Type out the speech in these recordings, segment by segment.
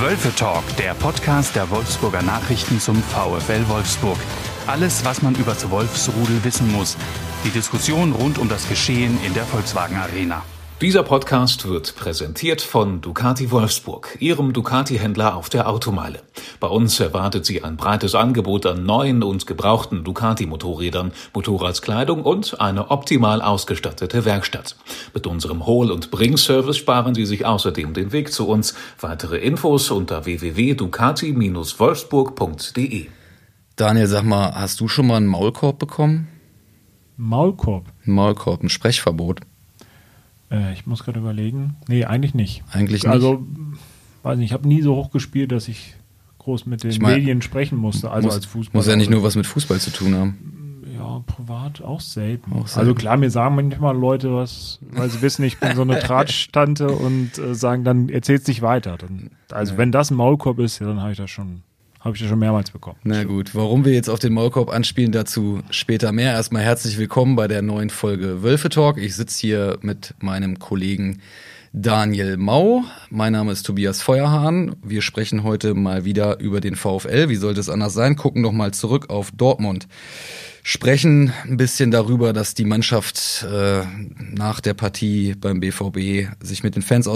Wölfe Talk, der Podcast der Wolfsburger Nachrichten zum VfL Wolfsburg. Alles, was man über das Wolfsrudel wissen muss. Die Diskussion rund um das Geschehen in der Volkswagen Arena. Dieser Podcast wird präsentiert von Ducati Wolfsburg, Ihrem Ducati-Händler auf der Automeile. Bei uns erwartet Sie ein breites Angebot an neuen und gebrauchten Ducati-Motorrädern, Motorradskleidung und eine optimal ausgestattete Werkstatt. Mit unserem Hol- und Bring-Service sparen Sie sich außerdem den Weg zu uns. Weitere Infos unter www.ducati-wolfsburg.de. Daniel, sag mal, hast du schon mal einen Maulkorb bekommen? Maulkorb? Maulkorb, ein Sprechverbot. Äh, ich muss gerade überlegen. Nee, eigentlich nicht. Eigentlich nicht. Also, weiß nicht, ich habe nie so hoch gespielt, dass ich groß mit den Ich mein, Medien sprechen musste, also muss, als Fußballer. Muss ja nicht nur was mit Fußball zu tun haben. Ja, privat auch selten. Auch selten. Also klar, mir sagen manchmal Leute was, weil sie wissen, ich bin so eine Tratschtante und äh, sagen dann, erzähl's dich weiter. Dann, also wenn das ein Maulkorb ist, ja, dann habe ich das schon, habe ich das schon mehrmals bekommen. Na gut, warum wir jetzt auf den Maulkorb anspielen, dazu später mehr. Erstmal herzlich willkommen bei der neuen Folge Wölfe Talk. Ich sitze hier mit meinem Kollegen Daniel Mau. Mein Name ist Tobias Feuerhahn. Wir sprechen heute mal wieder über den VfL. Wie sollte es anders sein? Gucken noch mal zurück auf Dortmund. Sprechen ein bisschen darüber, dass die Mannschaft äh, nach der Partie beim BVB sich mit den Fans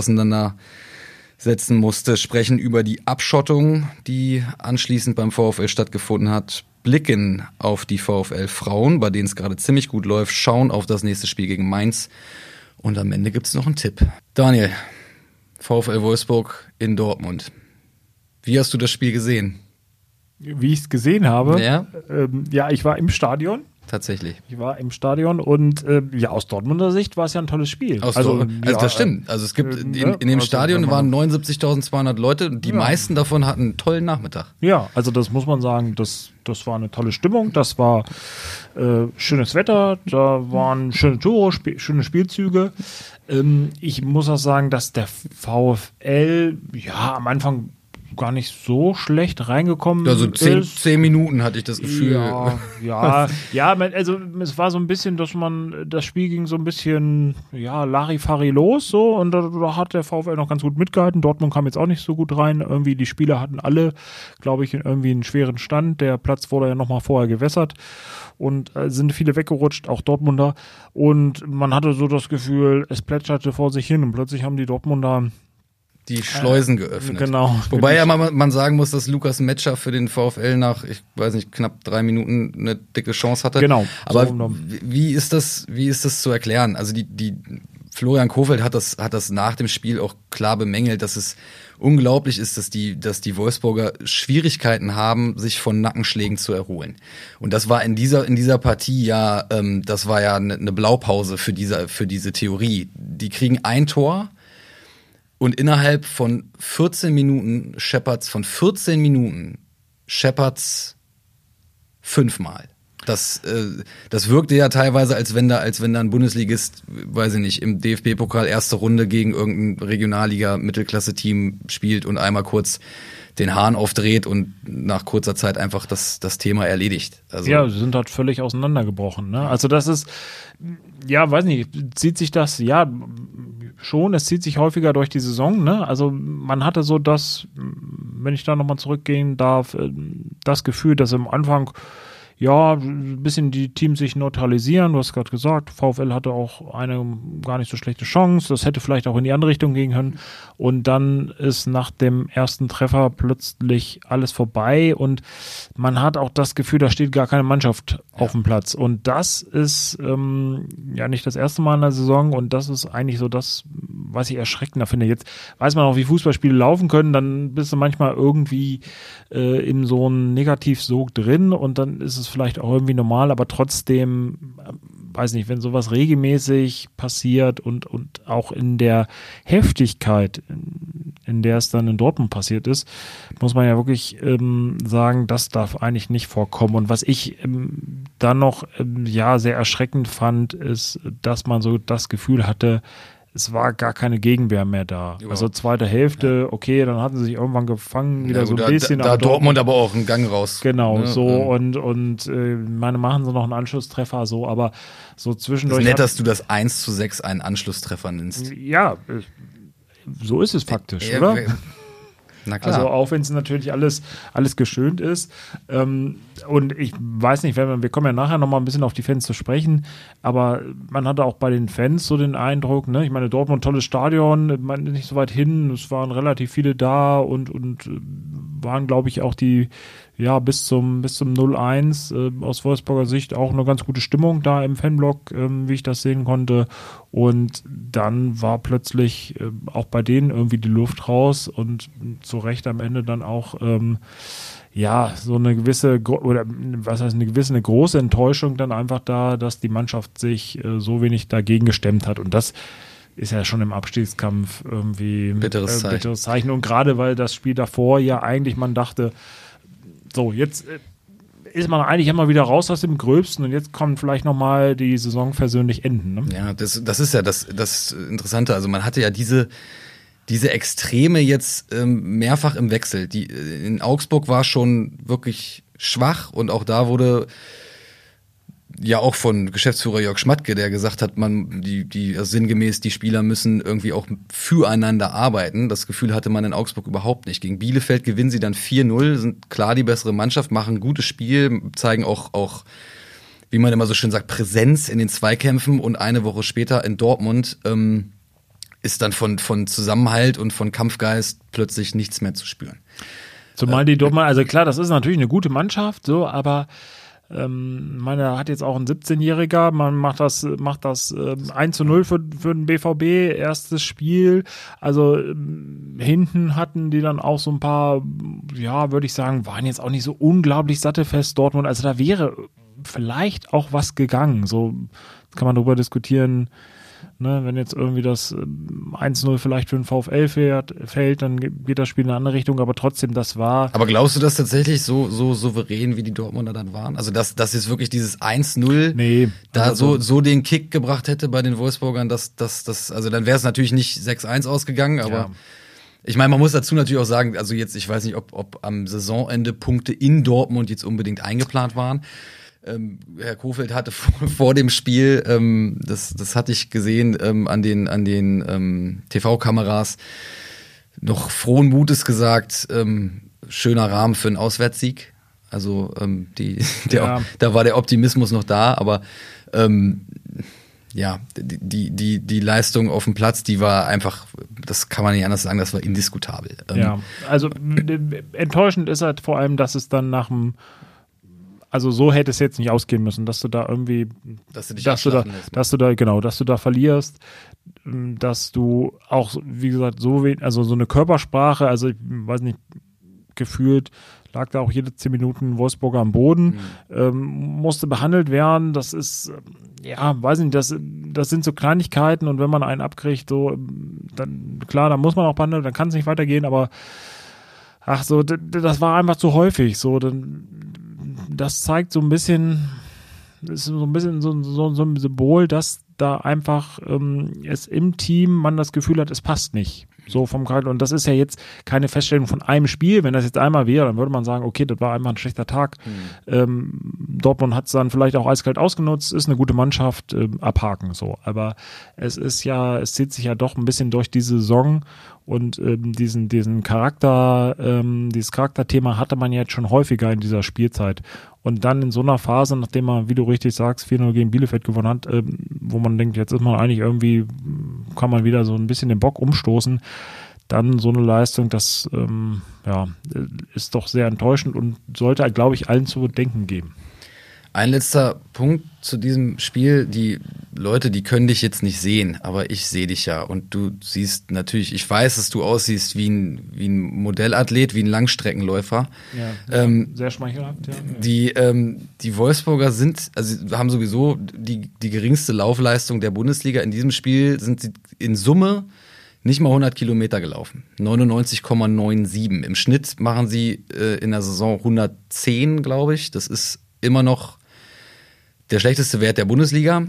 auseinandersetzen musste. Sprechen über die Abschottung, die anschließend beim VfL stattgefunden hat. Blicken auf die VfL Frauen, bei denen es gerade ziemlich gut läuft. Schauen auf das nächste Spiel gegen Mainz und am Ende gibt's noch einen Tipp. Daniel, VfL Wolfsburg in Dortmund. Wie hast du das Spiel gesehen? Wie ich es gesehen habe, Ja. ähm, ja, ich war im Stadion. Tatsächlich. Ich war im Stadion und äh, ja, aus Dortmunder Sicht war es ja ein tolles Spiel. Aus also, also ja, das stimmt. Also es gibt äh, in, ne? in dem Also, Stadion waren 79.200 Leute. Die Ja. meisten davon hatten einen tollen Nachmittag. Ja, also das muss man sagen, das, das war eine tolle Stimmung, das war äh, schönes Wetter, da waren schöne Tore, sp schöne Spielzüge. Ähm, ich muss auch sagen, dass der VfL ja am Anfang gar nicht so schlecht reingekommen Also zehn, ist. zehn Minuten hatte ich das Gefühl. Ja, ja, ja, also es war so ein bisschen, dass man, das Spiel ging so ein bisschen, ja, Larifari los, so, und da, da hat der VfL noch ganz gut mitgehalten. Dortmund kam jetzt auch nicht so gut rein. Irgendwie, die Spieler hatten alle, glaube ich, irgendwie einen schweren Stand. Der Platz wurde ja nochmal vorher gewässert und äh, sind viele weggerutscht, auch Dortmunder. Und man hatte so das Gefühl, es plätscherte vor sich hin und plötzlich haben die Dortmunder, Die Schleusen geöffnet. genau. Wobei ja man, man sagen muss, dass Lukas Metscher für den VfL nach, ich weiß nicht, knapp drei Minuten eine dicke Chance hatte. Genau. Aber So, wie- ist das, wie ist das zu erklären? Also die, die, Florian Kofeld hat das, hat das nach dem Spiel auch klar bemängelt, dass es unglaublich ist, dass die, dass die Wolfsburger Schwierigkeiten haben, sich von Nackenschlägen zu erholen. Und das war in dieser, in dieser Partie ja, ähm, das war ja eine, eine Blaupause für diese, für diese Theorie. Die kriegen ein Tor, und innerhalb von 14 Minuten Shepherds, von 14 Minuten Shepherds fünfmal. Das, äh, das wirkte ja teilweise, als wenn da, als wenn da ein Bundesligist, weiß ich nicht, im DFB-Pokal erste Runde gegen irgendein Regionalliga-Mittelklasse-Team spielt und einmal kurz den Hahn aufdreht und nach kurzer Zeit einfach das, das Thema erledigt. Also, Ja, sie sind halt völlig auseinandergebrochen. Ne? Also das ist, ja, weiß nicht, zieht sich das, ja, schon, es zieht sich häufiger durch die Saison. Ne? Also man hatte so das, wenn ich da nochmal zurückgehen darf, äh, das Gefühl, dass am Anfang ja, ein bisschen die Teams sich neutralisieren. Du hast gerade gesagt, VfL hatte auch eine gar nicht so schlechte Chance. Das hätte vielleicht auch in die andere Richtung gehen können. Und dann ist nach dem ersten Treffer plötzlich alles vorbei und man hat auch das Gefühl, da steht gar keine Mannschaft auf dem Platz. Und das ist ähm, ja nicht das erste Mal in der Saison und das ist eigentlich so das, was ich erschreckender finde. Jetzt weiß man auch, wie Fußballspiele laufen können, dann bist du manchmal irgendwie äh, in so einem Negativsog drin und dann ist es vielleicht auch irgendwie normal, aber trotzdem, äh, weiß nicht, wenn sowas regelmäßig passiert und, und auch in der Heftigkeit, in, in der es dann in Dortmund passiert ist, muss man ja wirklich ähm, sagen, das darf eigentlich nicht vorkommen. Und was ich ähm, dann noch ähm, ja sehr erschreckend fand, ist, dass man so das Gefühl hatte, es war gar keine Gegenwehr mehr da. Überhaupt. Also zweite Hälfte, okay, dann hatten sie sich irgendwann gefangen, wieder ja, so ein bisschen. Da, da Dortmund aber auch einen Gang raus. Genau, ne? so Ähm, und und äh, meine machen sie noch einen Anschlusstreffer, so, aber so Das zwischendurch. ist nett, dass du das 1 zu 6 einen Anschlusstreffer nennst. ja, äh, so ist es faktisch, Ja, oder? Na klar. Also auch wenn es natürlich alles, alles geschönt ist. Ähm, und ich weiß nicht, wir, wir kommen ja nachher nochmal ein bisschen auf die Fans zu sprechen, aber man hatte auch bei den Fans so den Eindruck, ne, ich meine, Dortmund tolles Stadion, man nicht so weit hin, es waren relativ viele da und, und äh, waren, glaube ich, auch die ja, bis zum, bis zum 0-1 äh, aus Wolfsburger Sicht auch eine ganz gute Stimmung da im Fanblock, ähm, wie ich das sehen konnte. Und dann war plötzlich äh, auch bei denen irgendwie die Luft raus und zu Recht am Ende dann auch, ähm, ja, so eine gewisse, oder was heißt eine gewisse, eine große Enttäuschung dann einfach da, dass die Mannschaft sich äh, so wenig dagegen gestemmt hat. Und das ist ja schon im Abstiegskampf irgendwie bitteres, Zeichen. bitteres Zeichen. Und gerade weil das Spiel davor ja eigentlich man dachte, so, jetzt äh, ist man eigentlich immer wieder raus aus dem Gröbsten und jetzt kommt vielleicht nochmal die Saison versöhnlich enden. Ne? Ja, das, das ist ja das, das Interessante. Also man hatte ja diese, diese Extreme jetzt ähm, mehrfach im Wechsel. Die, äh, in Augsburg war schon wirklich schwach und auch da wurde ja auch von Geschäftsführer Jörg Schmatke, der gesagt hat, man, die, die, also sinngemäß, die Spieler müssen irgendwie auch füreinander arbeiten. Das Gefühl hatte man in Augsburg überhaupt nicht. Gegen Bielefeld gewinnen sie dann 4-0, sind klar die bessere Mannschaft, machen ein gutes Spiel, zeigen auch, auch, wie man immer so schön sagt, Präsenz in den Zweikämpfen und eine Woche später in Dortmund, ähm, ist dann von, von Zusammenhalt und von Kampfgeist plötzlich nichts mehr zu spüren. Zumal die Dortmund, also klar, das ist natürlich eine gute Mannschaft, so, aber ähm, meine, hat jetzt auch ein 17-Jähriger, man macht das, macht das äh, 1 zu 0 für, für den BVB, erstes Spiel. Also ähm, hinten hatten die dann auch so ein paar, ja, würde ich sagen, waren jetzt auch nicht so unglaublich sattelfest Dortmund. Also da wäre vielleicht auch was gegangen. So kann man darüber diskutieren, Ne, wenn jetzt irgendwie das 1-0 ähm, vielleicht für den VfL fährt, fällt, dann geht das Spiel in eine andere Richtung, aber trotzdem, das war. Aber glaubst du das tatsächlich so, so souverän, wie die Dortmunder dann waren? Also, dass, dass jetzt wirklich dieses 1-0 nee, da also so, so den Kick gebracht hätte bei den Wolfsburgern, dass, dass, dass, also dann wäre es natürlich nicht 6-1 ausgegangen, aber. Ja. Ich meine, man muss dazu natürlich auch sagen, also jetzt, ich weiß nicht, ob, ob am Saisonende Punkte in Dortmund jetzt unbedingt eingeplant waren ähm, Herr Kofeld hatte vor, vor dem Spiel, ähm, das, das hatte ich gesehen ähm, an den, an den ähm, TV-Kameras, noch frohen Mutes gesagt, ähm, schöner Rahmen für einen Auswärtssieg. Also ähm, die, der, ja. da war der Optimismus noch da, aber ja, die, die, die Leistung auf dem Platz, die war einfach, das kann man nicht anders sagen, das war indiskutabel. Ja, also enttäuschend ist halt vor allem, dass es dann nach dem also so hätte es jetzt nicht ausgehen müssen, dass du da irgendwie, dass du dich dass du da, lässt, dass du da, genau, dass du da verlierst, ähm, dass du auch, wie gesagt, so wenig, also so eine Körpersprache, also ich weiß nicht, gefühlt lag da auch jede zehn Minuten Wolfsburger am Boden, mhm. ähm, musste behandelt werden. Das ist, ja, weiß nicht, das, das sind so Kleinigkeiten und wenn man einen abkriegt, so, dann, klar, dann muss man auch behandeln, dann kann es nicht weitergehen, aber ach so, das war einfach zu häufig. So, dann das zeigt so ein bisschen, ist so ein bisschen so, so, so ein Symbol, dass da einfach ähm, es im Team man das Gefühl hat, es passt nicht. So vom Charakter. Und das ist ja jetzt keine Feststellung von einem Spiel. Wenn das jetzt einmal wäre, dann würde man sagen, okay, das war einfach ein schlechter Tag. Mhm. Ähm, Dortmund hat es dann vielleicht auch eiskalt ausgenutzt, ist eine gute Mannschaft, äh, abhaken so. Aber es ist ja, es zieht sich ja doch ein bisschen durch die Saison und ähm, diesen, diesen Charakter, ähm, dieses Charakterthema hatte man jetzt schon häufiger in dieser Spielzeit. Und dann in so einer Phase, nachdem man, wie du richtig sagst, 4-0 gegen Bielefeld gewonnen hat, ähm, wo man denkt, jetzt ist man eigentlich irgendwie, kann man wieder so ein bisschen den Bock umstoßen, dann so eine Leistung, das ähm, ja, ist doch sehr enttäuschend und sollte, glaube ich, allen zu denken geben. Ein letzter Punkt zu diesem Spiel. Die Leute, die können dich jetzt nicht sehen, aber ich sehe dich ja. Und du siehst natürlich, ich weiß, dass du aussiehst wie ein, wie ein Modellathlet, wie ein Langstreckenläufer. Ja, ähm, sehr schmeichelhaft, ja. Die, ähm, die Wolfsburger sind, also haben sowieso die, die geringste Laufleistung der Bundesliga. In diesem Spiel sind sie in Summe nicht mal 100 Kilometer gelaufen. 99,97. Im Schnitt machen sie äh, in der Saison 110, glaube ich. Das ist immer noch der schlechteste Wert der Bundesliga.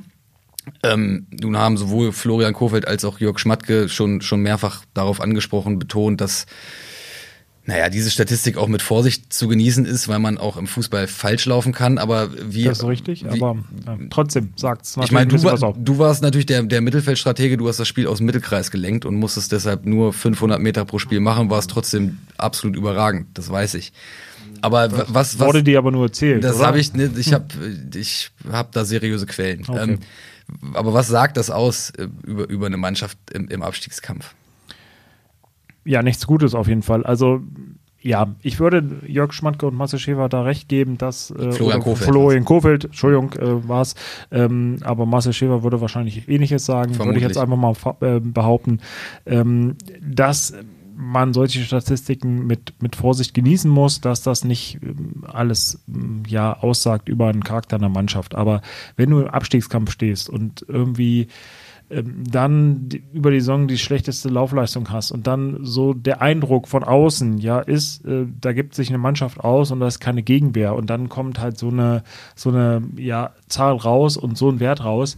Ähm, nun haben sowohl Florian Kofeld als auch Jörg Schmatke schon, schon mehrfach darauf angesprochen, betont, dass naja, diese Statistik auch mit Vorsicht zu genießen ist, weil man auch im Fußball falsch laufen kann. Aber wie. Das ist richtig, wie, aber ja, trotzdem sagt's Ich meine, du, war, du warst natürlich der, der Mittelfeldstratege, du hast das Spiel aus dem Mittelkreis gelenkt und musstest deshalb nur 500 Meter pro Spiel machen, warst trotzdem absolut überragend, das weiß ich. Aber was, was wurde dir aber nur erzählt? Das habe ich nicht. Ich habe ich hab da seriöse Quellen. Okay. Ähm, aber was sagt das aus äh, über, über eine Mannschaft im, im Abstiegskampf? Ja, nichts Gutes auf jeden Fall. Also ja, ich würde Jörg Schmatke und Marcel Schäfer da recht geben, dass äh, Florian Kofeld, Florian Kofeld Entschuldigung, äh, war es, ähm, aber Marcel Schäfer würde wahrscheinlich ähnliches sagen, Vermutlich. würde ich jetzt einfach mal äh, behaupten, ähm, dass man solche Statistiken mit, mit Vorsicht genießen muss, dass das nicht ähm, alles ähm, ja aussagt über einen Charakter einer Mannschaft. Aber wenn du im Abstiegskampf stehst und irgendwie dann die, über die Saison die schlechteste Laufleistung hast und dann so der Eindruck von außen, ja, ist, äh, da gibt sich eine Mannschaft aus und da ist keine Gegenwehr und dann kommt halt so eine, so eine, ja, Zahl raus und so ein Wert raus,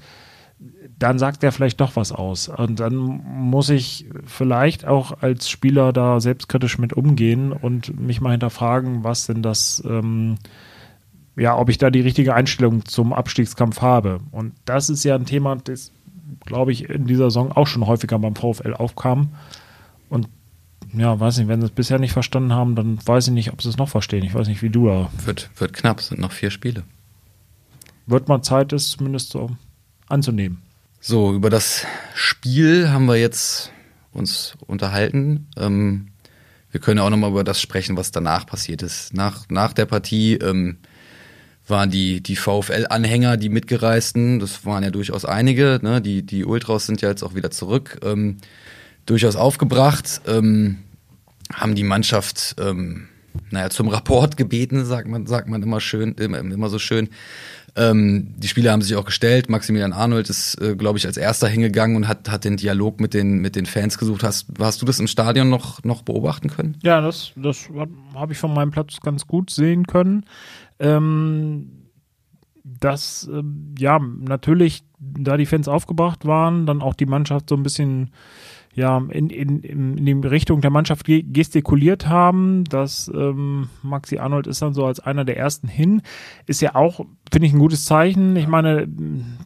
dann sagt er vielleicht doch was aus. Und dann muss ich vielleicht auch als Spieler da selbstkritisch mit umgehen und mich mal hinterfragen, was denn das, ähm, ja, ob ich da die richtige Einstellung zum Abstiegskampf habe. Und das ist ja ein Thema, das, glaube ich, in dieser Saison auch schon häufiger beim VfL aufkam. Und ja, weiß nicht, wenn sie es bisher nicht verstanden haben, dann weiß ich nicht, ob sie es noch verstehen. Ich weiß nicht, wie du da. Wird, wird knapp, sind noch vier Spiele. Wird mal Zeit, es zumindest so anzunehmen. So, über das Spiel haben wir jetzt uns unterhalten. Ähm, wir können auch nochmal über das sprechen, was danach passiert ist. Nach, nach der Partie ähm, waren die, die VfL-Anhänger, die Mitgereisten, das waren ja durchaus einige, ne? die, die Ultras sind ja jetzt auch wieder zurück, ähm, durchaus aufgebracht, ähm, haben die Mannschaft ähm, naja, zum Rapport gebeten, sagt man, sagt man immer schön, immer, immer so schön. Ähm, die Spieler haben sich auch gestellt. Maximilian Arnold ist, äh, glaube ich, als erster hingegangen und hat, hat den Dialog mit den, mit den Fans gesucht. Hast, hast du das im Stadion noch, noch beobachten können? Ja, das, das habe ich von meinem Platz ganz gut sehen können. Ähm, dass, äh, ja, natürlich, da die Fans aufgebracht waren, dann auch die Mannschaft so ein bisschen ja, in, in, in die Richtung der Mannschaft gestikuliert haben. dass ähm, Maxi Arnold ist dann so als einer der ersten hin. Ist ja auch, finde ich, ein gutes Zeichen. Ich meine,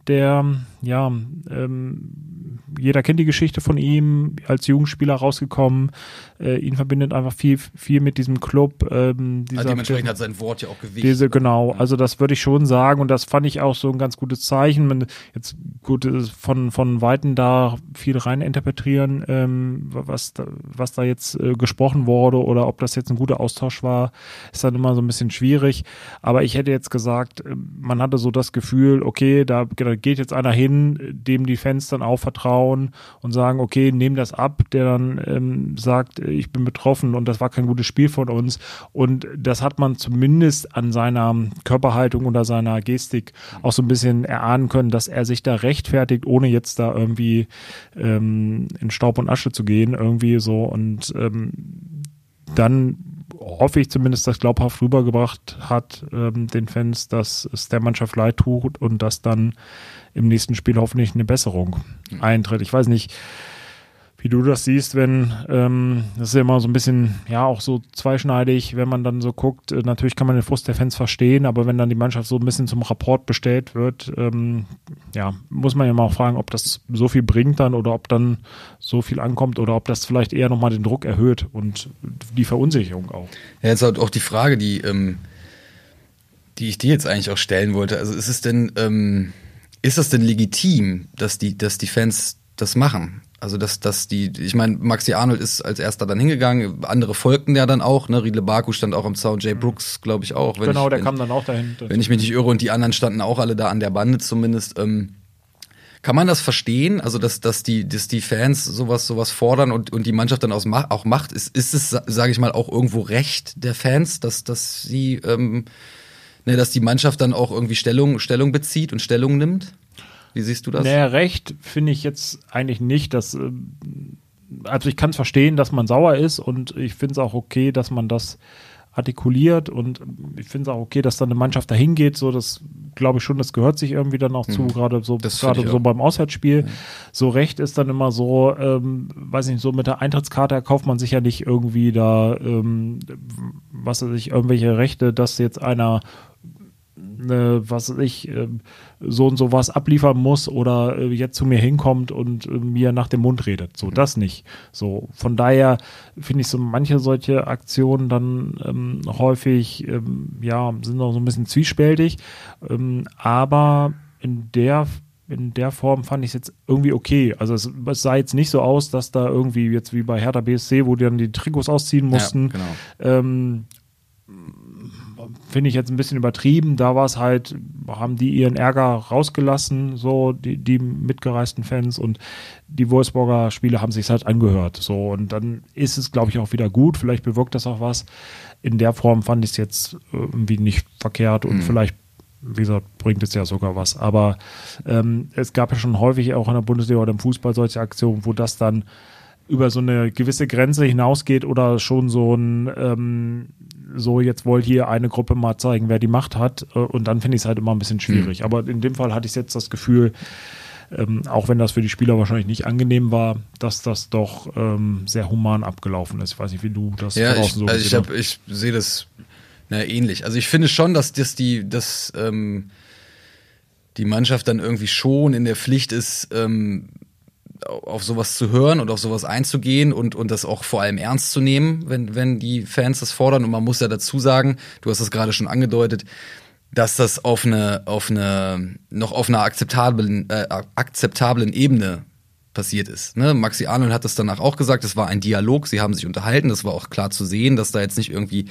der, ja, ähm, jeder kennt die Geschichte von ihm, als Jugendspieler rausgekommen. Äh, ihn verbindet einfach viel, viel mit diesem Club. Ähm, dieser, also dementsprechend hat sein Wort ja auch Gewicht. Diese, genau, also das würde ich schon sagen und das fand ich auch so ein ganz gutes Zeichen. Man jetzt gut von, von Weitem da viel rein interpretieren, ähm, was, da, was da jetzt äh, gesprochen wurde oder ob das jetzt ein guter Austausch war, ist dann immer so ein bisschen schwierig. Aber ich hätte jetzt gesagt, äh, man hatte so das Gefühl, okay, da, da geht jetzt einer hin, dem die Fans dann auch vertrauen und sagen, okay, nehm das ab, der dann ähm, sagt, ich bin betroffen und das war kein gutes Spiel von uns. Und das hat man zumindest an seiner Körperhaltung oder seiner Gestik auch so ein bisschen erahnen können, dass er sich da rechtfertigt, ohne jetzt da irgendwie ähm, in Staub und Asche zu gehen, irgendwie so. Und ähm, dann hoffe ich zumindest, dass glaubhaft rübergebracht hat ähm, den Fans, dass es der Mannschaft leid tut und dass dann im nächsten Spiel hoffentlich eine Besserung eintritt. Ich weiß nicht, wie du das siehst, wenn ähm, das ist ja immer so ein bisschen, ja, auch so zweischneidig, wenn man dann so guckt. Äh, natürlich kann man den Frust der Fans verstehen, aber wenn dann die Mannschaft so ein bisschen zum Rapport bestellt wird, ähm, ja, muss man ja mal auch fragen, ob das so viel bringt dann oder ob dann so viel ankommt oder ob das vielleicht eher nochmal den Druck erhöht und die Verunsicherung auch. Ja, jetzt halt auch die Frage, die, ähm, die ich dir jetzt eigentlich auch stellen wollte. Also ist es denn, ähm, ist das denn legitim, dass die, dass die Fans das machen? Also dass, dass die, ich meine, Maxi Arnold ist als erster dann hingegangen, andere folgten ja dann auch, ne? Riedle Baku stand auch im Zaun, Jay Brooks, glaube ich, auch. genau, ich, der kam dann auch dahin. Wenn ich mich nicht irre und die anderen standen auch alle da an der Bande zumindest. Ähm, kann man das verstehen? Also, dass, dass, die, dass die Fans sowas, sowas fordern und, und die Mannschaft dann auch macht? Ist, ist es, sage ich mal, auch irgendwo Recht der Fans, dass, dass sie, ähm, ne, dass die Mannschaft dann auch irgendwie Stellung, Stellung bezieht und Stellung nimmt? Wie siehst du das? Naja, recht finde ich jetzt eigentlich nicht, dass. Äh, also ich kann es verstehen, dass man sauer ist und ich finde es auch okay, dass man das artikuliert und ich finde es auch okay, dass dann eine Mannschaft dahin geht, so das glaube ich schon, das gehört sich irgendwie dann auch zu, mhm. gerade so gerade so beim Auswärtsspiel. Ja. So recht ist dann immer so, ähm, weiß nicht, so mit der Eintrittskarte kauft man sich ja nicht irgendwie da, ähm, was weiß ich, irgendwelche Rechte, dass jetzt einer äh, was ich, äh, so und so was abliefern muss oder äh, jetzt zu mir hinkommt und äh, mir nach dem Mund redet. So, das nicht. So, von daher finde ich so manche solche Aktionen dann ähm, häufig, ähm, ja, sind noch so ein bisschen zwiespältig, ähm, aber in der in der Form fand ich es jetzt irgendwie okay. Also es, es, sah jetzt nicht so aus, dass da irgendwie jetzt wie bei Hertha BSC, wo die dann die Trikots ausziehen mussten, ja, genau. ähm, finde ich jetzt ein bisschen übertrieben. Da war es halt, haben die ihren Ärger rausgelassen, so die, die mitgereisten Fans und die Wolfsburger Spiele haben sich halt angehört. So und dann ist es, glaube ich, auch wieder gut. Vielleicht bewirkt das auch was. In der Form fand ich es jetzt irgendwie nicht verkehrt und mhm. vielleicht wie gesagt, bringt es ja sogar was. Aber ähm, es gab ja schon häufig auch in der Bundesliga oder im Fußball solche Aktionen, wo das dann über so eine gewisse Grenze hinausgeht oder schon so ein ähm, so jetzt wollt hier eine Gruppe mal zeigen, wer die Macht hat äh, und dann finde ich es halt immer ein bisschen schwierig. Mhm. Aber in dem Fall hatte ich jetzt das Gefühl, ähm, auch wenn das für die Spieler wahrscheinlich nicht angenehm war, dass das doch ähm, sehr human abgelaufen ist. Ich weiß nicht, wie du das ja, ich, so also ich, ich sehe das na, ähnlich. Also ich finde schon, dass das die, dass ähm, die Mannschaft dann irgendwie schon in der Pflicht ist, ähm, auf sowas zu hören und auf sowas einzugehen und, und das auch vor allem ernst zu nehmen, wenn, wenn die Fans das fordern. Und man muss ja dazu sagen, du hast das gerade schon angedeutet, dass das auf eine, auf eine, noch auf einer akzeptablen, äh, akzeptablen Ebene passiert ist. Ne? Maxi Arnold hat das danach auch gesagt, es war ein Dialog, sie haben sich unterhalten, das war auch klar zu sehen, dass da jetzt nicht irgendwie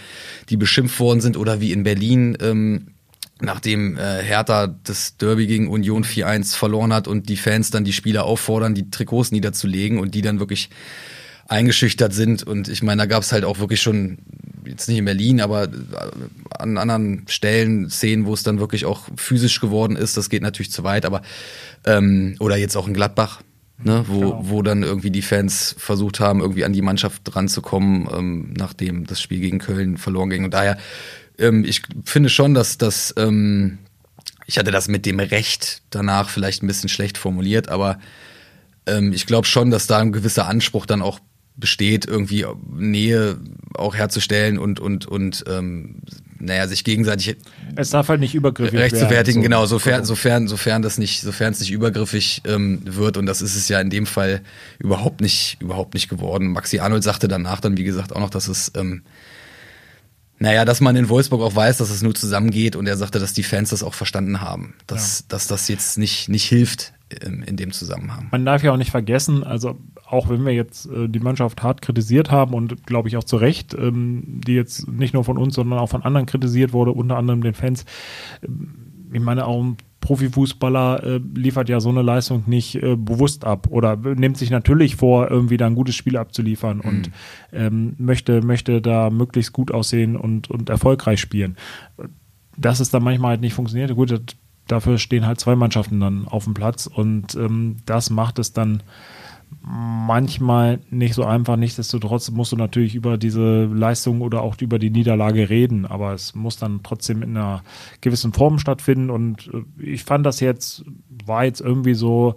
die beschimpft worden sind oder wie in Berlin ähm, nachdem äh, Hertha das Derby gegen Union 4-1 verloren hat und die Fans dann die Spieler auffordern, die Trikots niederzulegen und die dann wirklich eingeschüchtert sind. Und ich meine, da gab es halt auch wirklich schon, jetzt nicht in Berlin, aber äh, an anderen Stellen Szenen, wo es dann wirklich auch physisch geworden ist. Das geht natürlich zu weit, aber ähm, oder jetzt auch in Gladbach. Ne, wo, genau. wo dann irgendwie die Fans versucht haben, irgendwie an die Mannschaft ranzukommen, ähm, nachdem das Spiel gegen Köln verloren ging. Und daher ähm, ich finde schon, dass das, ähm, ich hatte das mit dem Recht danach vielleicht ein bisschen schlecht formuliert, aber ähm, ich glaube schon, dass da ein gewisser Anspruch dann auch besteht, irgendwie Nähe auch herzustellen und und und ähm, naja, sich gegenseitig es darf halt nicht übergriffig rechtfertigen, so. genau, sofern sofern sofern das nicht sofern es nicht übergriffig ähm, wird und das ist es ja in dem Fall überhaupt nicht überhaupt nicht geworden. Maxi Arnold sagte danach dann wie gesagt auch noch, dass es ähm, naja, dass man in Wolfsburg auch weiß, dass es nur zusammengeht und er sagte, dass die Fans das auch verstanden haben, dass, ja. dass das jetzt nicht, nicht hilft in, in dem Zusammenhang. Man darf ja auch nicht vergessen, also auch wenn wir jetzt äh, die Mannschaft hart kritisiert haben und glaube ich auch zu Recht, ähm, die jetzt nicht nur von uns, sondern auch von anderen kritisiert wurde, unter anderem den Fans, äh, ich meine auch Profifußballer äh, liefert ja so eine Leistung nicht äh, bewusst ab oder nimmt sich natürlich vor, irgendwie da ein gutes Spiel abzuliefern mhm. und ähm, möchte, möchte da möglichst gut aussehen und, und erfolgreich spielen. Dass es dann manchmal halt nicht funktioniert, gut, dafür stehen halt zwei Mannschaften dann auf dem Platz und ähm, das macht es dann manchmal nicht so einfach. Nichtsdestotrotz musst du natürlich über diese Leistung oder auch über die Niederlage reden, aber es muss dann trotzdem in einer gewissen Form stattfinden. Und äh, ich fand das jetzt, war jetzt irgendwie so,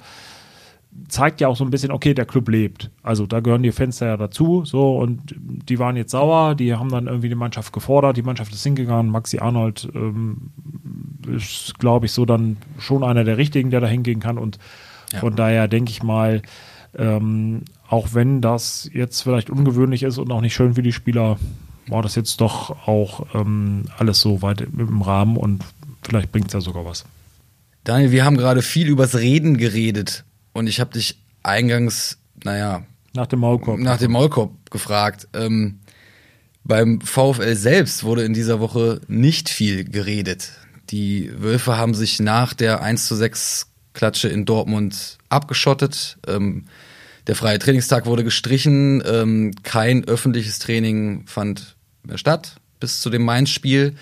zeigt ja auch so ein bisschen, okay, der Club lebt. Also da gehören die Fans ja dazu, so und die waren jetzt sauer, die haben dann irgendwie die Mannschaft gefordert, die Mannschaft ist hingegangen. Maxi Arnold ähm, ist, glaube ich, so dann schon einer der richtigen, der da hingehen kann und ja. von daher denke ich mal, ähm, auch wenn das jetzt vielleicht ungewöhnlich ist und auch nicht schön für die Spieler, war das jetzt doch auch ähm, alles so weit im Rahmen und vielleicht bringt es ja sogar was. Daniel, wir haben gerade viel übers Reden geredet und ich habe dich eingangs, naja, nach dem Maulkorb, nach dem Maulkorb gefragt. Ähm, beim VfL selbst wurde in dieser Woche nicht viel geredet. Die Wölfe haben sich nach der 1 zu 6 Klatsche in Dortmund abgeschottet. Ähm, der freie Trainingstag wurde gestrichen. Ähm, kein öffentliches Training fand mehr statt bis zu dem Mainz-Spiel.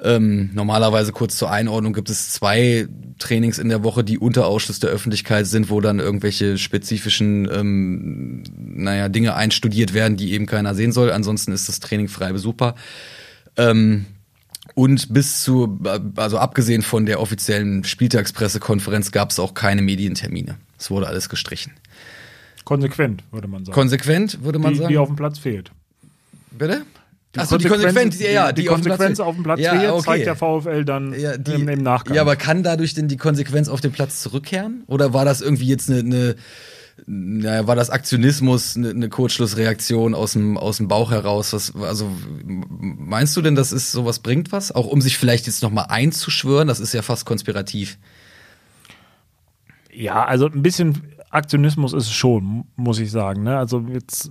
Ähm, normalerweise kurz zur Einordnung gibt es zwei Trainings in der Woche, die unter Ausschluss der Öffentlichkeit sind, wo dann irgendwelche spezifischen, ähm, naja, Dinge einstudiert werden, die eben keiner sehen soll. Ansonsten ist das Training frei besuchbar. Ähm, und bis zu, also abgesehen von der offiziellen Spieltagspressekonferenz gab es auch keine Medientermine. Es wurde alles gestrichen. Konsequent, würde man sagen. Konsequent, würde man die, sagen. Die auf dem Platz fehlt. Bitte? Die Achso, die Konsequenz, ja, ja, die, die, Konsequenz auf auf dem Platz Ja, fehlt, okay. zeigt der VfL dann ja, die, im, im Nachgang. Ja, aber kann dadurch denn die Konsequenz auf den Platz zurückkehren? Oder war das irgendwie jetzt eine, eine naja, war das Aktionismus, eine, eine Kurzschlussreaktion aus dem, aus dem Bauch heraus? Was, also meinst du denn, dass es sowas bringt was? Auch um sich vielleicht jetzt nochmal einzuschwören, das ist ja fast konspirativ. Ja, also ein bisschen Aktionismus ist es schon, muss ich sagen. Ne? Also jetzt,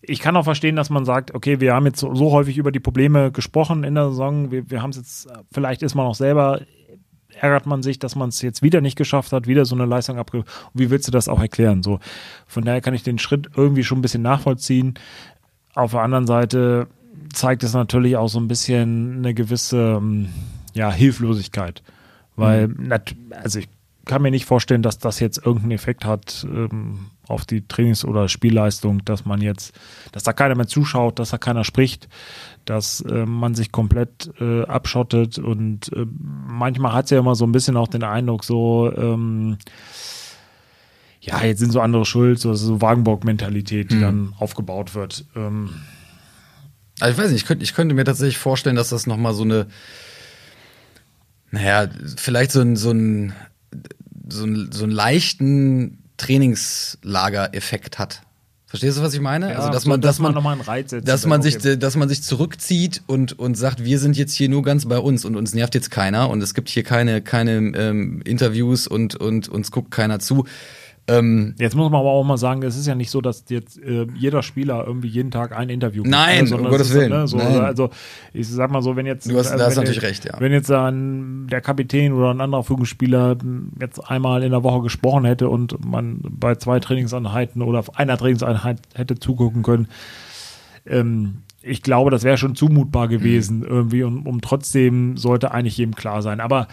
ich kann auch verstehen, dass man sagt, okay, wir haben jetzt so, so häufig über die Probleme gesprochen in der Saison, wir, wir haben es jetzt, vielleicht ist man auch selber, ärgert man sich, dass man es jetzt wieder nicht geschafft hat, wieder so eine Leistung abge... Wie willst du das auch erklären? So, von daher kann ich den Schritt irgendwie schon ein bisschen nachvollziehen. Auf der anderen Seite zeigt es natürlich auch so ein bisschen eine gewisse ähm, ja, Hilflosigkeit. Weil, nat- also ich kann mir nicht vorstellen, dass das jetzt irgendeinen Effekt hat ähm, auf die Trainings- oder Spielleistung, dass man jetzt, dass da keiner mehr zuschaut, dass da keiner spricht, dass äh, man sich komplett äh, abschottet und äh, manchmal hat es ja immer so ein bisschen auch den Eindruck, so ähm, ja, jetzt sind so andere schuld, so, so Wagenburg-Mentalität, die dann aufgebaut wird. Ähm, Also ich weiß nicht, ich könnte, ich könnte mir tatsächlich vorstellen, dass das nochmal so eine, naja, vielleicht so ein, so ein, so ein, so einen leichten Trainingslager-Effekt hat. Verstehst du, was ich meine? Ja, also, dass so, man, dass dass man man, einen Reiz setzt. dass man Okay. sich, dass man sich zurückzieht und, und sagt, wir sind jetzt hier nur ganz bei uns und uns nervt jetzt keiner und es gibt hier keine, keine ähm, Interviews und, und uns guckt keiner zu. Ähm, Jetzt muss man aber auch mal sagen, es ist ja nicht so, dass jetzt äh, jeder Spieler irgendwie jeden Tag ein Interview gibt, Nein, ne, um es Gottes Willen. ne, so, Nein. Also ich sag mal so, wenn jetzt Du hast- da hast wenn natürlich der- recht, ja. Wenn jetzt dann der Kapitän oder ein anderer Führungsspieler jetzt einmal in der Woche gesprochen hätte und man bei zwei Trainingseinheiten oder auf einer Trainingseinheit hätte zugucken können, ähm, ich glaube, das wäre schon zumutbar gewesen irgendwie und um trotzdem sollte eigentlich jedem klar sein. Aber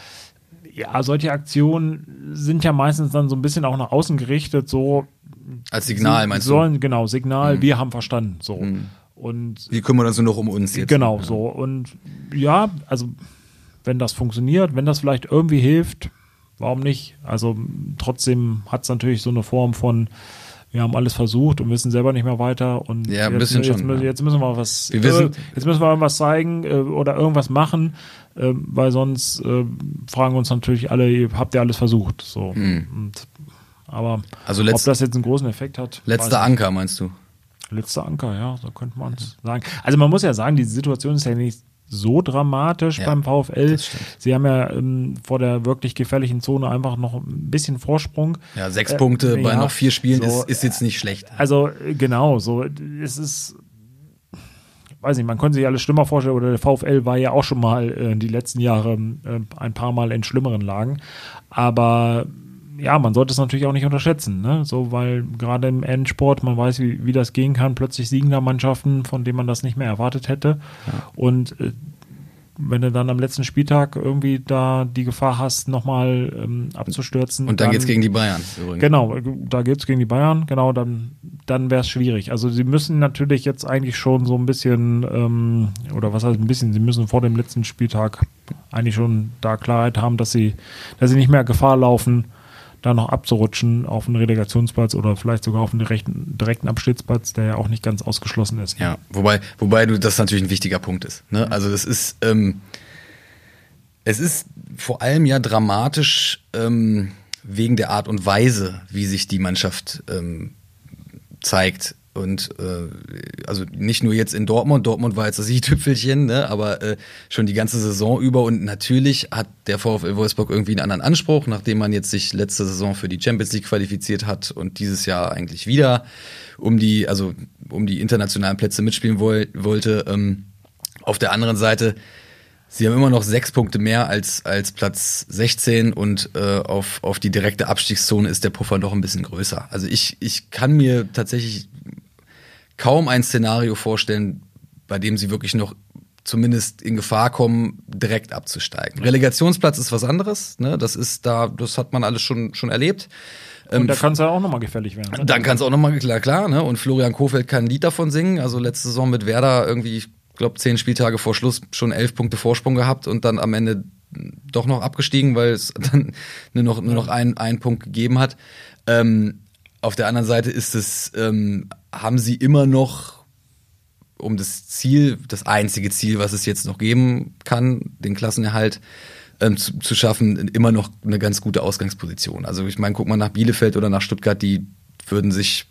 ja, solche Aktionen sind ja meistens dann so ein bisschen auch nach außen gerichtet, so als Signal, meinst sollen, du? Genau, Signal, wir haben verstanden. So. Und Wir kümmern uns nur noch um uns jetzt. genau so. Und ja, also wenn das funktioniert, wenn das vielleicht irgendwie hilft, warum nicht? Also trotzdem hat es natürlich so eine Form von wir haben alles versucht und wissen selber nicht mehr weiter und Ja, jetzt, jetzt, schon, müssen- ja. jetzt müssen wir was Wir wissen- äh, jetzt müssen wir irgendwas zeigen äh, oder irgendwas machen, äh, weil sonst äh, fragen uns natürlich alle, habt ihr alles versucht? So. Und, aber. Also ob das jetzt einen großen Effekt hat, letzter Anker, meinst du? Letzter Anker, ja, so könnte man es sagen. Also man muss ja sagen, die Situation ist ja nicht so dramatisch Ja, beim VfL. Sie haben ja ähm, vor der wirklich gefährlichen Zone einfach noch ein bisschen Vorsprung. Ja, sechs Äh, Punkte bei ja, noch vier Spielen so, ist, ist jetzt nicht schlecht. Also äh, genau, so es ist weiß nicht, man könnte sich alles schlimmer vorstellen, oder der VfL war ja auch schon mal äh, die letzten Jahre äh, ein paar Mal in schlimmeren Lagen. Aber ja, man sollte es natürlich auch nicht unterschätzen, ne? So, weil gerade im Endsport, man weiß, wie, wie das gehen kann, plötzlich siegen da Mannschaften, von denen man das nicht mehr erwartet hätte. Und äh, wenn du dann am letzten Spieltag irgendwie da die Gefahr hast, nochmal ähm, abzustürzen. Und dann geht's gegen die Bayern übrigens. Genau, da geht's gegen die Bayern, genau, dann, dann wäre es schwierig. Also sie müssen natürlich jetzt eigentlich schon so ein bisschen, ähm, oder was heißt ein bisschen, sie müssen vor dem letzten Spieltag eigentlich schon da Klarheit haben, dass sie, dass sie nicht mehr Gefahr laufen, da noch abzurutschen auf einen Relegationsplatz oder vielleicht sogar auf einen direkten, direkten Abstiegsplatz, der ja auch nicht ganz ausgeschlossen ist. Ja, wobei, wobei du das natürlich ein wichtiger Punkt ist. Ne? Also das ist, ähm, es ist vor allem ja dramatisch ähm, wegen der Art und Weise, wie sich die Mannschaft ähm, zeigt. Und äh, also nicht nur jetzt in Dortmund, Dortmund war jetzt das i-Tüpfelchen, ne, aber äh, schon die ganze Saison über. Und natürlich hat der VfL Wolfsburg irgendwie einen anderen Anspruch, nachdem man jetzt sich letzte Saison für die Champions League qualifiziert hat und dieses Jahr eigentlich wieder um die, also um die internationalen Plätze mitspielen woll wollte. Ähm, auf der anderen Seite, sie haben immer noch sechs Punkte mehr als, als Platz 16 und äh, auf, auf die direkte Abstiegszone ist der Puffer noch ein bisschen größer. Also ich, ich kann mir tatsächlich kaum ein Szenario vorstellen, bei dem sie wirklich noch zumindest in Gefahr kommen, direkt abzusteigen. Relegationsplatz ist was anderes, ne? Das ist da, das hat man alles schon, schon erlebt. Und da kann es ja auch nochmal gefährlich werden. Ne? Dann kann es auch nochmal, klar, klar, ne? Und Florian Kofeld kann ein Lied davon singen. Also letzte Saison mit Werder irgendwie glaube, zehn Spieltage vor Schluss schon elf Punkte Vorsprung gehabt und dann am Ende doch noch abgestiegen, weil es dann nur noch, nur noch einen, einen Punkt gegeben hat. Ähm, auf der anderen Seite ist es, ähm, haben sie immer noch um das Ziel, das einzige Ziel, was es jetzt noch geben kann, den Klassenerhalt ähm, zu, zu schaffen, immer noch eine ganz gute Ausgangsposition. Also ich meine, guck mal nach Bielefeld oder nach Stuttgart, die würden sich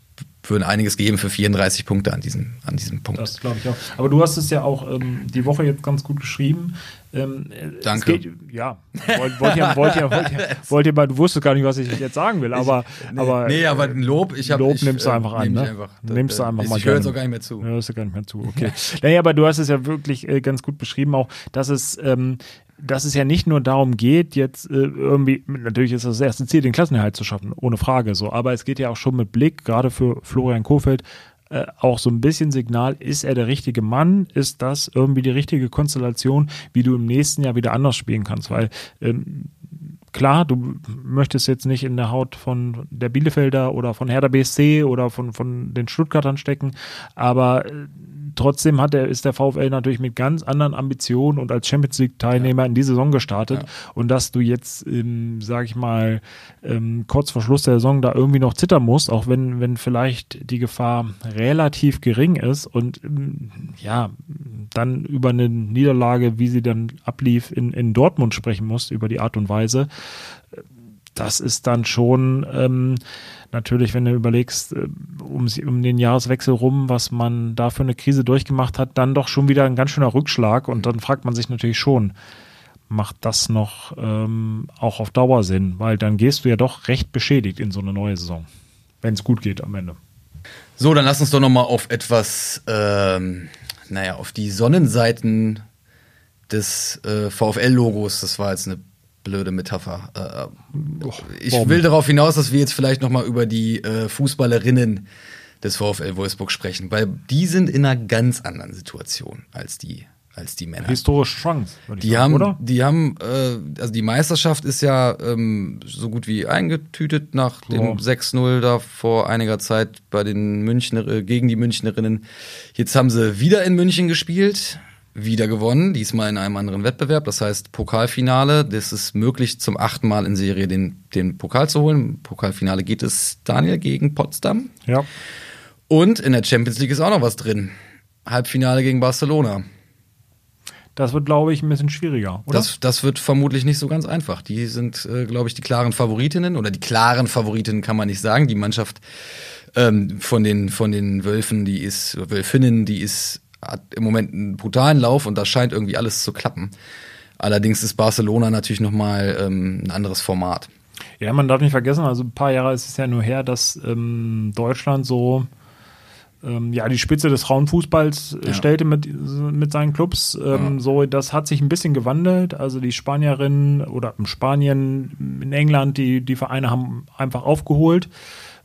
würden einiges geben für 34 Punkte an diesem, an diesem Punkt. Das glaube ich auch. Aber du hast es ja auch ähm, die Woche jetzt ganz gut geschrieben. Ähm, Danke. Geht, ja, wollt, wollt, ihr, wollt, ihr, wollt, ihr, wollt ihr mal, du wusstest gar nicht, was ich jetzt sagen will, aber. Ich, nee, aber, nee, aber ein Lob, ich habe. Lob ich, nimmst du einfach äh, an, ne? Einfach, nimmst du einfach ich, mal Ich höre jetzt auch gar nicht mehr zu. Ja, hörst du gar nicht mehr zu, okay. naja, aber du hast es ja wirklich äh, ganz gut beschrieben, auch, dass es, ähm, dass es ja nicht nur darum geht, jetzt äh, irgendwie, natürlich ist das, erste Ziel, den Klassenerhalt zu schaffen, ohne Frage so, aber es geht ja auch schon mit Blick, gerade für Florian Kofeld, äh, auch so ein bisschen Signal, ist er der richtige Mann? Ist das irgendwie die richtige Konstellation, wie du im nächsten Jahr wieder anders spielen kannst? Weil ähm, klar, du möchtest jetzt nicht in der Haut von der Bielefelder oder von Hertha BSC oder von, von den Stuttgartern stecken, aber äh, trotzdem hat er, ist der VfL natürlich mit ganz anderen Ambitionen und als Champions League Teilnehmer ja. in die Saison gestartet Ja. und dass du jetzt, ähm, sag ich mal, ähm, kurz vor Schluss der Saison da irgendwie noch zittern musst, auch wenn, wenn vielleicht die Gefahr relativ gering ist und ähm, ja, dann über eine Niederlage, wie sie dann ablief, in, in Dortmund sprechen musst, über die Art und Weise. Das ist dann schon ähm, natürlich, wenn du überlegst, äh, um, um den Jahreswechsel rum, was man da für eine Krise durchgemacht hat, dann doch schon wieder ein ganz schöner Rückschlag. Und dann fragt man sich natürlich schon, macht das noch ähm, auch auf Dauer Sinn? Weil dann gehst du ja doch recht beschädigt in so eine neue Saison, wenn es gut geht am Ende. So, dann lass uns doch noch mal auf etwas, ähm, naja, auf die Sonnenseiten des äh, VfL-Logos. Das war jetzt eine blöde Metapher. Äh, ich warum? will darauf hinaus, dass wir jetzt vielleicht noch mal über die äh, Fußballerinnen des VfL Wolfsburg sprechen, weil die sind in einer ganz anderen Situation als die als die Männer. Historische Chance, würde ich Die sagen, haben, oder? die haben, äh, also die Meisterschaft ist ja ähm, so gut wie eingetütet nach dem Ja. 6-0 da vor einiger Zeit bei den Münchner, äh, gegen die Münchnerinnen. Jetzt haben sie wieder in München gespielt, wieder gewonnen, diesmal in einem anderen Wettbewerb, das heißt Pokalfinale. Das ist möglich, zum achten Mal in Serie den, den Pokal zu holen. Im Pokalfinale geht es Daniel gegen Potsdam. Ja. Und in der Champions League ist auch noch was drin. Halbfinale gegen Barcelona. Das wird, glaube ich, ein bisschen schwieriger, oder? Das, das wird vermutlich nicht so ganz einfach. Die sind, äh, glaube ich, die klaren Favoritinnen oder die klaren Favoritinnen kann man nicht sagen. Die Mannschaft ähm, von den von den Wölfen, die ist Wölfinnen, die ist hat im Moment einen brutalen Lauf und da scheint irgendwie alles zu klappen. Allerdings ist Barcelona natürlich noch mal ähm, ein anderes Format. Ja, man darf nicht vergessen, also ein paar Jahre ist es ja nur her, dass ähm, Deutschland so ähm, ja die Spitze des Frauenfußballs äh, Ja. stellte mit, mit seinen Clubs. Ähm, So, das hat sich ein bisschen gewandelt. Also die Spanierinnen oder in Spanien, in England, die, die Vereine haben einfach aufgeholt.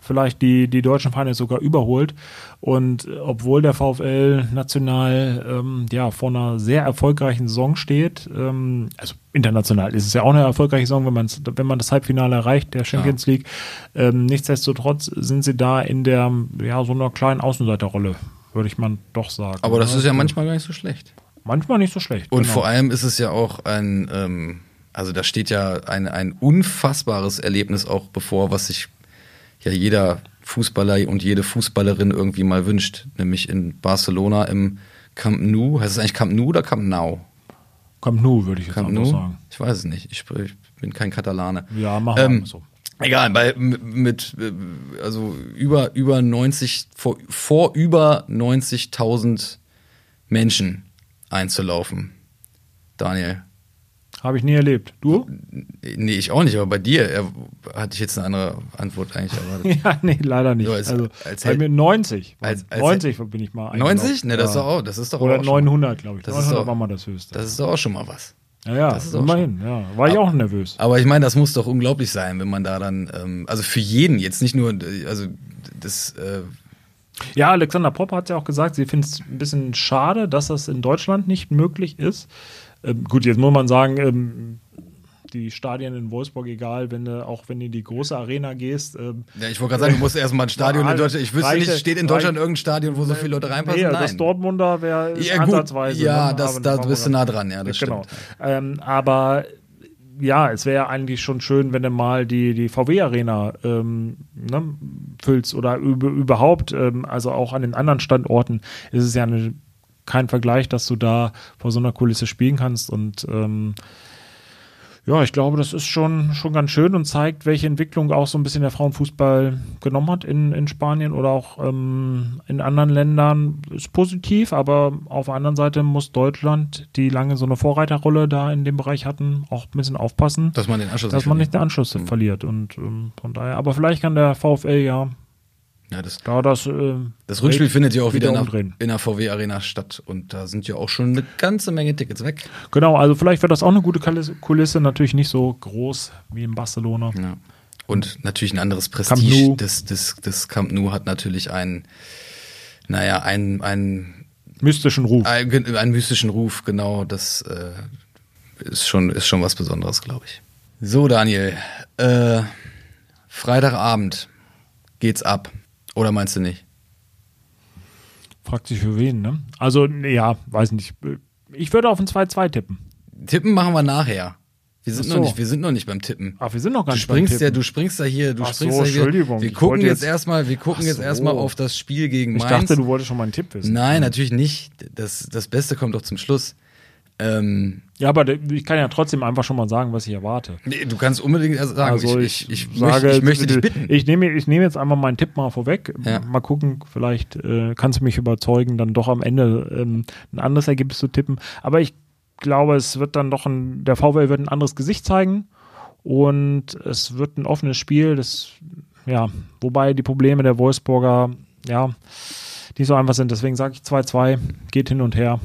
Vielleicht die, die deutschen Vereine sogar überholt. Und äh, obwohl der VfL national ähm, ja vor einer sehr erfolgreichen Saison steht, ähm, also international ist es ja auch eine erfolgreiche Saison, wenn man wenn man das Halbfinale erreicht der Champions League. Ähm, nichtsdestotrotz sind sie da in der ja so einer kleinen Außenseiterrolle, würde ich mal doch sagen. Aber das ne? ist ja manchmal gar nicht so schlecht. manchmal nicht so schlecht. Und genau. vor allem ist es ja auch ein, ähm, also da steht ja ein, ein unfassbares Erlebnis auch bevor, was sich ja jeder Fußballer und jede Fußballerin irgendwie mal wünscht, nämlich in Barcelona im Camp Nou. Heißt es eigentlich Camp Nou oder Camp Nou? Camp Nou würde ich jetzt Camp einfach Nou? sagen. Ich weiß es nicht. Ich, ich bin kein Katalane. Ja, machen wir Ähm, so. Egal, bei, mit, mit äh, also über, über 90, vor, vor über 90.000 Menschen einzulaufen. Daniel. Habe ich nie erlebt. Du? Nee, ich auch nicht, aber bei dir er, hatte ich jetzt eine andere Antwort eigentlich erwartet. Ja, nee, leider nicht. So, als- also als bei mir 90. als- als 90 bin ich mal 90? Ne, das ist ja. doch auch, das ist doch Oder auch schon, 900, glaube ich. Das ist 900 doch- war mal das höchste. das ist doch auch schon mal was. ja, ja, das ist immerhin. Ja. War ich auch nervös. Aber ich meine, das muss doch unglaublich sein, wenn man da dann, ähm, also für jeden, jetzt nicht nur, also das, äh, Ja, Alexander Popp hat ja auch gesagt, sie findet es ein bisschen schade, dass das in Deutschland nicht möglich ist. Ähm, gut, jetzt muss man sagen, ähm, die Stadien in Wolfsburg, egal, wenn du, auch wenn du in die große Arena gehst. Ähm, ja, ich wollte gerade sagen, du musst erstmal ein Stadion in Deutschland. Ich wüsste reiche, nicht, steht in Deutschland irgendein Stadion, wo so viele Leute reinpassen? Nee, Nein. das Dortmunder wäre ja, ansatzweise. Ja, ne? das, da bist du nah dran, ja, das genau. stimmt. Ähm, aber ja, es wäre eigentlich schon schön, wenn du mal die, die VW-Arena ähm, ne, füllst oder überhaupt, ähm, also auch an den anderen Standorten ist es ja eine, kein Vergleich, dass du da vor so einer Kulisse spielen kannst und ähm, ja, ich glaube, das ist schon, schon ganz schön und zeigt, welche Entwicklung auch so ein bisschen der Frauenfußball genommen hat in, in Spanien oder auch ähm, in anderen Ländern. Ist positiv, aber auf der anderen Seite muss Deutschland, die lange so eine Vorreiterrolle da in dem Bereich hatten, auch ein bisschen aufpassen, dass man den Anschluss dass man nicht den Anschluss mhm. verliert. Und ähm, von daher, aber vielleicht kann der VfL ja ja, das, da das, äh, das Rückspiel findet ja auch wieder, wieder in, der, in der VW Arena statt und da sind ja auch schon eine ganze Menge Tickets weg. Genau, also vielleicht wird das auch eine gute Kulisse, natürlich nicht so groß wie in Barcelona. Ja. Und natürlich ein anderes Prestige. Das, das, das Camp Nou hat natürlich einen, naja, einen, einen mystischen Ruf. Einen, einen mystischen Ruf, genau. Das äh, ist, schon, ist schon was Besonderes, glaube ich. So, Daniel. Äh, Freitagabend geht's ab. Oder meinst du nicht? Fragt sich für wen, ne? Also, ja, weiß nicht. Ich würde auf ein 2-2 tippen. Tippen machen wir nachher. Wir sind, so. noch nicht, wir sind noch nicht beim Tippen. Ach, wir sind noch gar du nicht springst beim Tippen. Ja, du springst da hier, du Ach springst so, da hier. Entschuldigung. Wir gucken jetzt, jetzt erstmal, wir gucken Ach jetzt so. erstmal auf das Spiel gegen Ich Mainz. dachte, du wolltest schon mal einen Tipp wissen. Nein, natürlich nicht. Das, das Beste kommt doch zum Schluss. Ähm, ja, aber ich kann ja trotzdem einfach schon mal sagen, was ich erwarte. Nee, du kannst unbedingt sagen, also ich, ich, ich, sage, möchte, ich möchte dich bitten. Ich nehme, ich nehme jetzt einmal meinen Tipp mal vorweg. Ja. Mal gucken, vielleicht äh, kannst du mich überzeugen, dann doch am Ende ähm, ein anderes Ergebnis zu tippen. Aber ich glaube, es wird dann doch ein, der VW wird ein anderes Gesicht zeigen und es wird ein offenes Spiel. Das, ja, wobei die Probleme der Wolfsburger, ja, nicht so einfach sind. Deswegen sage ich 2-2, geht hin und her.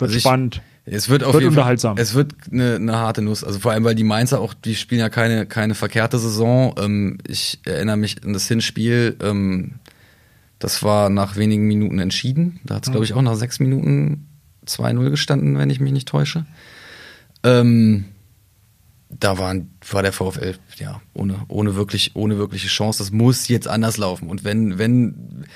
Wird Also spannend. Es wird auf Wird jeden Fall, unterhaltsam. es wird eine, eine harte Nuss. Also vor allem, weil die Mainzer auch, die spielen ja keine, keine verkehrte Saison. Ähm, ich erinnere mich an das Hinspiel, ähm, das war nach wenigen Minuten entschieden. Da hat es, glaube ich, auch nach sechs Minuten 2-0 gestanden, wenn ich mich nicht täusche. Ähm, da waren, war der VfL ja ohne, ohne, wirklich, ohne wirkliche Chance. Das muss jetzt anders laufen. Und wenn, wenn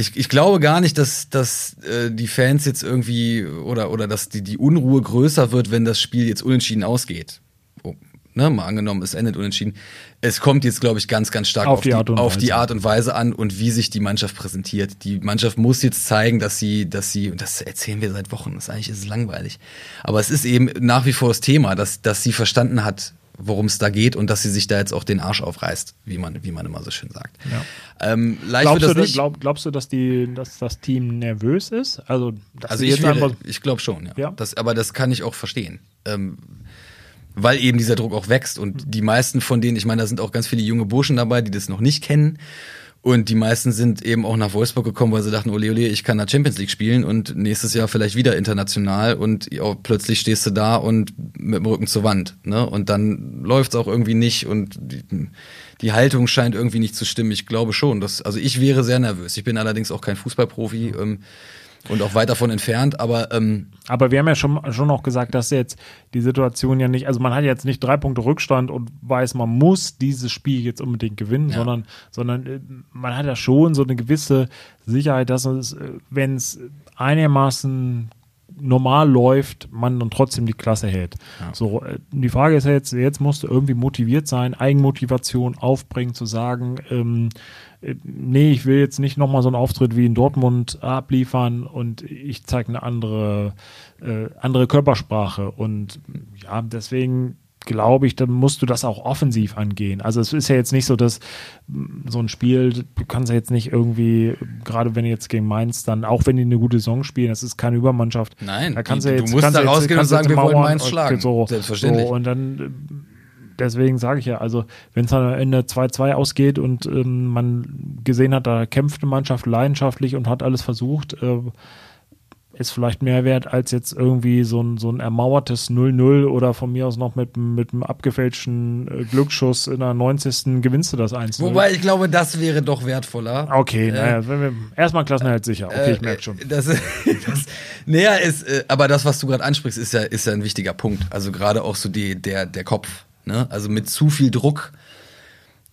ich, ich glaube gar nicht, dass, dass äh, die Fans jetzt irgendwie oder, oder dass die, die Unruhe größer wird, wenn das Spiel jetzt unentschieden ausgeht. Oh, ne, mal angenommen, es endet unentschieden. Es kommt jetzt, glaube ich, ganz, ganz stark Auf auf, die Art und auf die Weise. Art und Weise an und wie sich die Mannschaft präsentiert. Die Mannschaft muss jetzt zeigen, dass sie, dass sie, und das erzählen wir seit Wochen, das eigentlich ist es langweilig. Aber es ist eben nach wie vor das Thema, dass, dass sie verstanden hat, worum es da geht und dass sie sich da jetzt auch den Arsch aufreißt, wie man, wie man immer so schön sagt. Ja. Ähm, Glaubst du, nicht. glaub, glaubst du, dass, die, dass das Team nervös ist? Also, Also ich, jetzt wäre, einfach, ich glaube schon, ja. Ja. Das, aber das kann ich auch verstehen. Ähm, weil eben dieser Druck auch wächst und die meisten von denen, ich meine, da sind auch ganz viele junge Burschen dabei, die das noch nicht kennen. Und die meisten sind eben auch nach Wolfsburg gekommen, weil sie dachten, ole, ole, ich kann da Champions League spielen und nächstes Jahr vielleicht wieder international und plötzlich stehst du da und mit dem Rücken zur Wand. Ne? Und dann läuft's auch irgendwie nicht und die, die Haltung scheint irgendwie nicht zu stimmen. Ich glaube schon, dass, also ich wäre sehr nervös. Ich bin allerdings auch kein Fußballprofi ähm, und auch weit davon entfernt, aber ähm, aber wir haben ja schon, schon auch gesagt, dass jetzt die Situation ja nicht, also man hat jetzt nicht drei Punkte Rückstand und weiß, man muss dieses Spiel jetzt unbedingt gewinnen, Ja. sondern, sondern äh, man hat ja schon so eine gewisse Sicherheit, dass es, wenn es einigermaßen normal läuft, man dann trotzdem die Klasse hält. So, äh, die Frage ist ja jetzt, jetzt musst du irgendwie motiviert sein, Eigenmotivation aufbringen, zu sagen, ähm, äh, nee, ich will jetzt nicht nochmal so einen Auftritt wie in Dortmund abliefern und ich zeige eine andere, äh, andere Körpersprache. Und ja, deswegen glaube ich, dann musst du das auch offensiv angehen. Also es ist ja jetzt nicht so, dass mh, so ein Spiel, du kannst ja jetzt nicht irgendwie, gerade wenn du jetzt gegen Mainz dann, auch wenn die eine gute Saison spielen, das ist keine Übermannschaft. Nein, da kannst die- du du jetzt, musst kannst da rausgehen und sagen, wir wollen Mainz schlagen. So, Selbstverständlich. So, und dann äh, deswegen sage ich ja, also wenn es dann am Ende 2-2 ausgeht und ähm, man gesehen hat, da kämpft eine Mannschaft leidenschaftlich und hat alles versucht, äh, ist vielleicht mehr wert als jetzt irgendwie so ein, so ein ermauertes 0-0 oder von mir aus noch mit, mit einem abgefälschten äh, Glücksschuss in der 90. gewinnst du das 1 Wobei ich glaube, das wäre doch wertvoller. Okay, äh, naja, erstmal Klassenerhalt sicher. Okay, ich merke schon. Äh, das, das, naja, ist, äh, aber das, was du gerade ansprichst, ist ja, ist ja ein wichtiger Punkt. Also gerade auch so die, der, der Kopf. Ne? Also mit zu viel Druck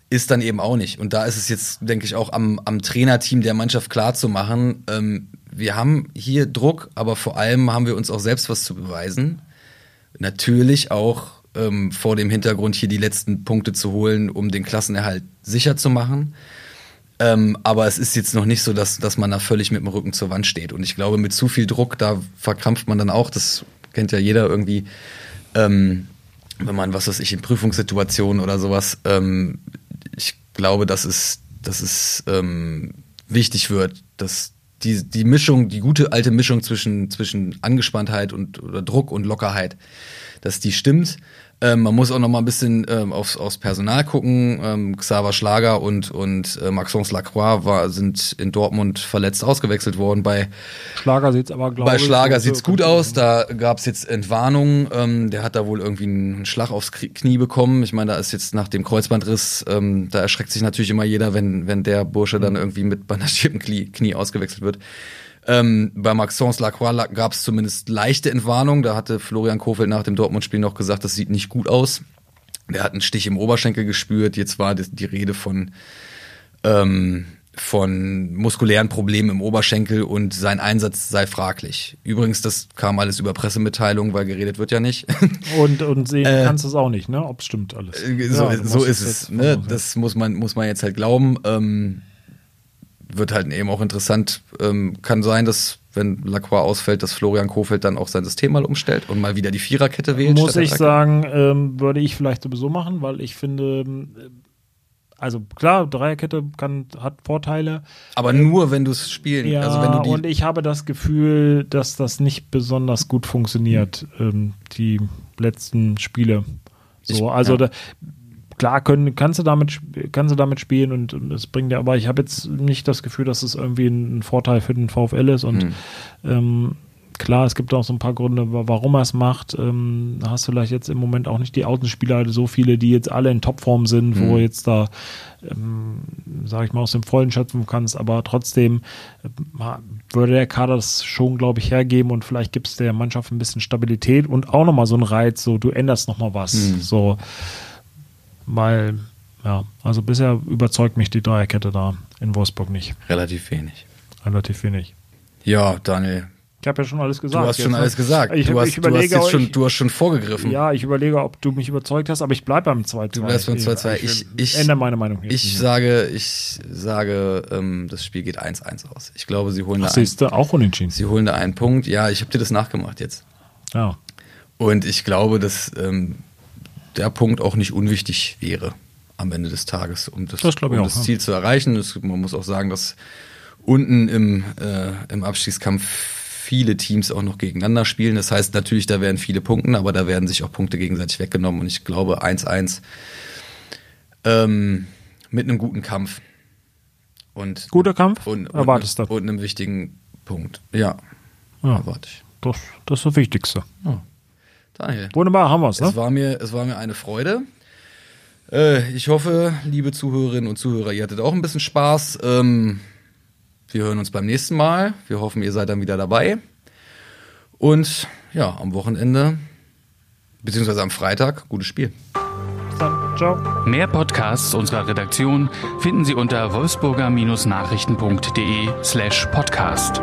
ist dann eben auch nicht. Und da ist es jetzt, denke ich, auch am, am Trainerteam der Mannschaft klar zu machen, ähm, wir haben hier Druck, aber vor allem haben wir uns auch selbst was zu beweisen. Natürlich auch ähm, vor dem Hintergrund hier die letzten Punkte zu holen, um den Klassenerhalt sicher zu machen. Ähm, aber es ist jetzt noch nicht so, dass, dass man da völlig mit dem Rücken zur Wand steht. Und ich glaube, mit zu viel Druck, da verkrampft man dann auch, das kennt ja jeder irgendwie, ähm, wenn man, was weiß ich, in Prüfungssituationen oder sowas, ähm, ich glaube, dass es, dass es ähm, wichtig wird, dass die, die Mischung, die gute alte Mischung zwischen, zwischen Angespanntheit und oder Druck und Lockerheit, dass die stimmt. Ähm, man muss auch noch mal ein bisschen ähm, aufs, aufs Personal gucken. Ähm, Xaver Schlager und, und äh, Maxence Lacroix war, sind in Dortmund verletzt ausgewechselt worden. Bei Schlager sieht's aber, glaube Bei Schlager sieht's gut aus. Da gab's jetzt Entwarnung. Ähm, der hat da wohl irgendwie einen Schlag aufs Knie bekommen. Ich meine, da ist jetzt nach dem Kreuzbandriss, ähm, da erschreckt sich natürlich immer jeder, wenn, wenn der Bursche dann irgendwie mit bandagiertem Knie, Knie ausgewechselt wird. Ähm, bei Maxence Lacroix gab es zumindest leichte Entwarnung. Da hatte Florian Kofeld nach dem Dortmund-Spiel noch gesagt, das sieht nicht gut aus. Der hat einen Stich im Oberschenkel gespürt. Jetzt war die Rede von, ähm, von muskulären Problemen im Oberschenkel und sein Einsatz sei fraglich. Übrigens, das kam alles über Pressemitteilungen, weil geredet wird ja nicht. Und, und sehen äh, kannst du es auch nicht, ne? Ob es stimmt alles. Äh, so, ja, so ist es. Ne? Das muss man, muss man jetzt halt glauben. Ähm, wird halt eben auch interessant. Ähm, kann sein, dass wenn Lacroix ausfällt, dass Florian Kofeld dann auch sein System mal umstellt und mal wieder die Viererkette wählt. Muss ich sagen, ähm, würde ich vielleicht sowieso machen, weil ich finde, ähm, also klar, Dreierkette kann, hat Vorteile. Aber nur, wenn du es spielen. Ja, also wenn du die und ich habe das Gefühl, dass das nicht besonders gut funktioniert, ähm, die letzten Spiele. So, ich, also ja. da, klar können, kannst du damit, kannst du damit spielen und, und es bringt dir, aber ich habe jetzt nicht das Gefühl, dass es irgendwie ein, Vorteil für den VfL ist und mhm. ähm, klar, es gibt auch so ein paar Gründe, warum er es macht. Ähm, hast du vielleicht jetzt im Moment auch nicht die Außenspieler, so viele, die jetzt alle in Topform sind, mhm. wo jetzt da, ähm, sage ich mal, aus dem Vollen schöpfen kannst, aber trotzdem äh, würde der Kader das schon, glaube ich, hergeben und vielleicht gibt es der Mannschaft ein bisschen Stabilität und auch nochmal so einen Reiz, so du änderst nochmal was. Mhm. So weil, ja, also bisher überzeugt mich die Dreierkette da in Wolfsburg nicht. Relativ wenig. Relativ wenig. Ja, Daniel. Ich habe ja schon alles gesagt. Du hast schon alles gesagt. Ich, du, hast, ich überlege, du, hast schon, du hast schon vorgegriffen. Ja, ich überlege, ob du mich überzeugt hast, aber ich bleibe beim 2-2. Du bleibst beim 2-2. Ich, ich, ändere meine Meinung nicht. Ich sage, ich sage ähm, das Spiel geht 1-1 aus. Ich glaube, sie holen Ach, da einen, auch unentschieden. Sie holen da einen Punkt. Ja, ich habe dir das nachgemacht jetzt. Ja. Und ich glaube, dass ähm, der Punkt auch nicht unwichtig wäre am Ende des Tages, um das, das, um auch, das Ziel ja. zu erreichen. Das, man muss auch sagen, dass unten im, äh, im Abstiegskampf viele Teams auch noch gegeneinander spielen. Das heißt natürlich, da werden viele Punkten, aber da werden sich auch Punkte gegenseitig weggenommen. Und ich glaube 1-1 ähm, mit einem guten Kampf. Und, Guter Kampf? Und, und, Erwartest du? Und einem wichtigen Punkt. Ja, ja. erwarte ich. Das, das ist das Wichtigste. Ja. Daniel. Wunderbar, haben wir es. Ne? Es, war mir, es war mir eine Freude. Äh, ich hoffe, liebe Zuhörerinnen und Zuhörer, ihr hattet auch ein bisschen Spaß. Ähm, wir hören uns beim nächsten Mal. Wir hoffen, ihr seid dann wieder dabei. Und ja, am Wochenende, beziehungsweise am Freitag, gutes Spiel. Ciao. Mehr Podcasts unserer Redaktion finden Sie unter wolfsburger-nachrichten.de slash podcast.